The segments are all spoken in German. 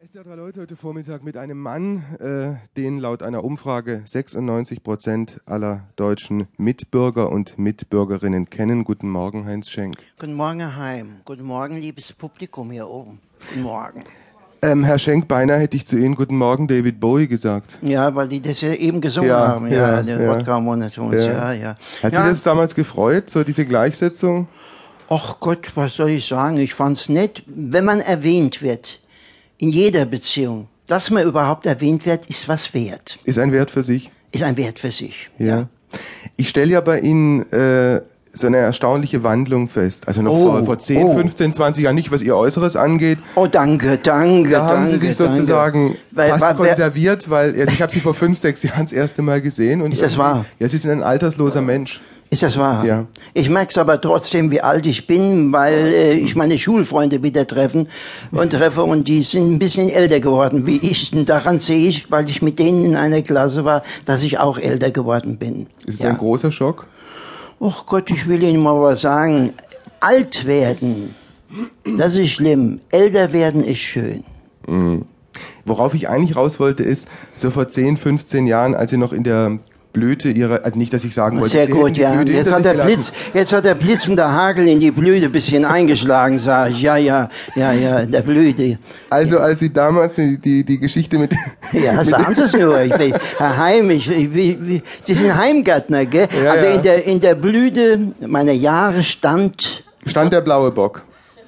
SDR 3 Leute heute Vormittag mit einem Mann, äh, den laut einer Umfrage 96 Prozent aller deutschen Mitbürger und Mitbürgerinnen kennen. Guten Morgen, Heinz Schenk. Guten Morgen, Herr Heim. Guten Morgen, liebes Publikum hier oben. Guten Morgen. Ähm, Herr Schenk, beinahe hätte ich zu Ihnen Guten Morgen, David Bowie gesagt. Ja, weil die das ja eben gesungen Ja, haben. ja, Ja, der ja. Wodka Monotons. Ja, ja. Hat ja. Sie das damals gefreut, so diese Gleichsetzung? Ach Gott, was soll ich sagen? Ich fand's nett, wenn man erwähnt wird. In jeder Beziehung. Dass man überhaupt erwähnt wird, ist was wert. Ist ein Wert für sich? Ist ein Wert für sich. Ja. Ich stelle ja bei Ihnen äh, so eine erstaunliche Wandlung fest. Also noch Oh, vor, vor 10, oh. 15, 20 Jahren, nicht was Ihr Äußeres angeht. Oh, danke, danke, Da danke. haben Sie sich danke. sozusagen Weil- fast weil- konserviert, weil also ich habe Sie vor fünf, sechs Jahren das erste Mal gesehen. Und Ist das wahr? Ja, Sie sind ein altersloser Mensch. Ist das wahr? Ja. Ich merk's aber trotzdem, wie alt ich bin, weil äh, ich meine Schulfreunde wieder treffen und treffe und die sind ein bisschen älter geworden wie ich. Und daran sehe ich, weil ich mit denen in einer Klasse war, dass ich auch älter geworden bin. Ist es ja. ein großer Schock? Och Gott, ich will Ihnen mal was sagen. Alt werden, das ist schlimm. Älter werden ist schön. Worauf ich eigentlich raus wollte, ist, so vor 10, 15 Jahren, als Sie noch in der Blüte Ihrer, also nicht, dass ich sagen wollte, Sehr gut, ja. Blüte Jetzt hat, der Blitz, jetzt hat der blitzende Hagel in die Blüte ein bisschen eingeschlagen, sag ich. Ja, ja, ja, ja, der Blüte. Also als Sie damals die, die, die Geschichte mit... Ja, sagen Sie es nur. Ich bin Herr Heim, ich, ich, ich, Sie sind Heimgärtner, gell? Ja, also ja. in der in der Blüte meiner Jahre stand, stand der blaue Bock.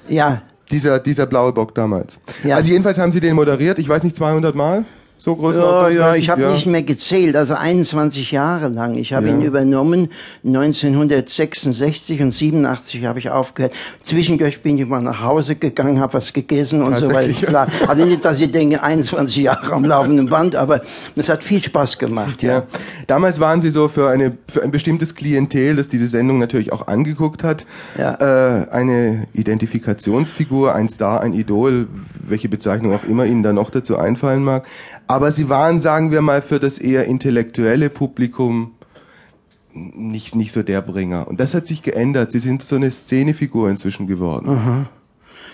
ja, Dieser, dieser blaue Bock damals. Ja. Also jedenfalls haben Sie den moderiert, ich weiß nicht, 200 Mal? So groß ja, ja, ich habe nicht mehr gezählt, also 21 Jahre lang. Ich habe Ja. ihn übernommen, 1966 und 87 habe ich aufgehört. Zwischendurch bin ich mal nach Hause gegangen, habe was gegessen und so weiter. Ja. Klar, also nicht, dass Sie denken, 21 Jahre am laufenden Band, aber es hat viel Spaß gemacht, ja. Ja. Damals waren Sie so für, eine, für ein bestimmtes Klientel, das diese Sendung natürlich auch angeguckt hat, Ja. äh, eine Identifikationsfigur, ein Star, ein Idol, welche Bezeichnung auch immer Ihnen da noch dazu einfallen mag. Aber Sie waren, sagen wir mal, für das eher intellektuelle Publikum nicht, nicht so der Bringer. Und das hat sich geändert. Sie sind so eine Szenefigur inzwischen geworden.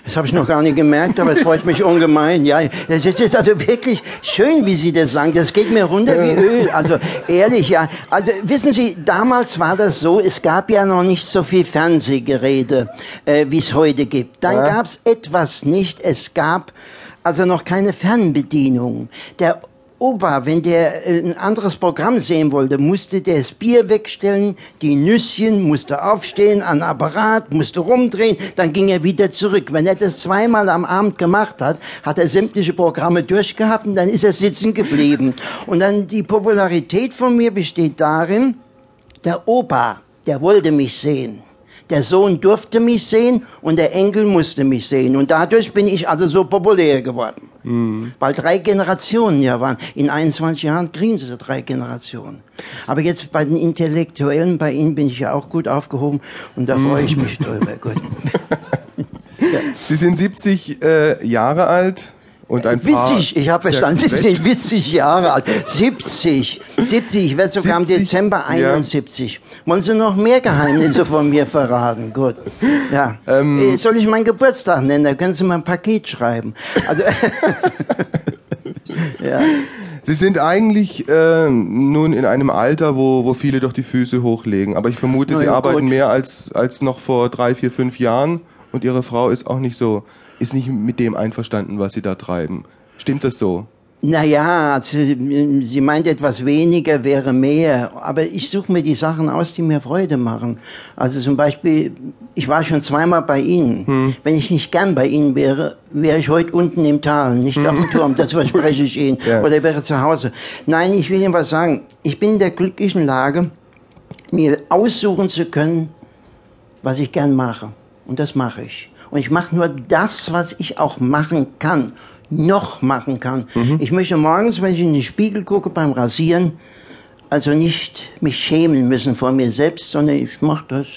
Das habe ich noch gar nicht gemerkt, aber es freut mich ungemein. Ja, das ist jetzt also wirklich schön, wie Sie das sagen. Das geht mir runter wie Öl. Also ehrlich, ja. Also wissen Sie, damals war das so, es gab ja noch nicht so viel Fernsehgeräte, äh, wie es heute gibt. Dann Ja. gab's etwas nicht. Es gab also noch keine Fernbedienung. Der Opa, wenn der äh, ein anderes Programm sehen wollte, musste der das Bier wegstellen, die Nüsschen, musste aufstehen, an Apparat, musste rumdrehen, dann ging er wieder zurück. Wenn er das zweimal am Abend gemacht hat, hat er sämtliche Programme durchgehabt und dann ist er sitzen geblieben. Und dann die Popularität von mir besteht darin, der Opa, der wollte mich sehen. Der Sohn durfte mich sehen und der Enkel musste mich sehen. Und dadurch bin ich also so populär geworden. Weil drei Generationen ja waren. In 21 Jahren kriegen sie drei Generationen. Aber jetzt bei den Intellektuellen, bei Ihnen bin ich ja auch gut aufgehoben und da freue ich mich drüber. Gut. Sie sind 70 äh, Jahre alt und ein paar... Witzig, ich habe verstanden, Sie sind 70 Jahre alt. 70, 70, ich werde sogar 70, im Dezember ja. 71. Wollen Sie noch mehr Geheimnisse von mir verraten? Gut. Ja. Ähm. Äh, Soll ich meinen Geburtstag nennen? Da können Sie mal ein Paket schreiben. Also, ja. Sie sind eigentlich äh, nun in einem Alter, wo, wo viele doch die Füße hochlegen. Aber ich vermute, Na Sie ja, arbeiten gut. mehr als, als noch vor drei, vier, fünf Jahren. Und Ihre Frau ist auch nicht so, ist nicht mit dem einverstanden, was Sie da treiben. Stimmt das so? Naja, ähm, sie meint, etwas weniger wäre mehr. Aber ich suche mir die Sachen aus, die mir Freude machen. Also zum Beispiel, ich war schon zweimal bei Ihnen. Wenn ich nicht gern bei Ihnen wäre, wäre ich heute unten im Tal, nicht auf dem Turm. Das verspreche ich Ihnen. Ja. Oder wäre zu Hause. Nein, ich will Ihnen was sagen. Ich bin in der glücklichen Lage, mir aussuchen zu können, was ich gern mache. Und das mache ich. Und ich mache nur das, was ich auch machen kann, noch machen kann. Ich möchte morgens, wenn ich in den Spiegel gucke beim Rasieren, also nicht mich schämen müssen vor mir selbst, sondern ich mache das,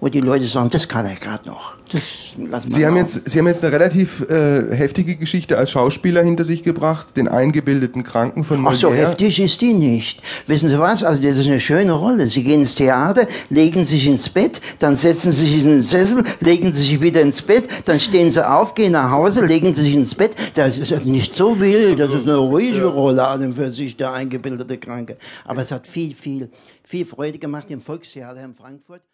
wo die Leute sagen, das kann er gerade noch. Das lassen wir Sie haben, jetzt, Sie haben jetzt eine relativ äh, heftige Geschichte als Schauspieler hinter sich gebracht, den eingebildeten Kranken von Ach so, Molière. heftig ist die nicht. Wissen Sie was? Also das ist eine schöne Rolle. Sie gehen ins Theater, legen sich ins Bett, dann setzen Sie sich in den Sessel, legen Sie sich wieder ins Bett, dann stehen Sie auf, gehen nach Hause, legen Sie sich ins Bett. Das ist nicht so wild, das ist eine ruhige Rolle an und für sich, der eingebildete Kranke. Aber es hat viel, viel, viel Freude gemacht im Volkstheater in Frankfurt.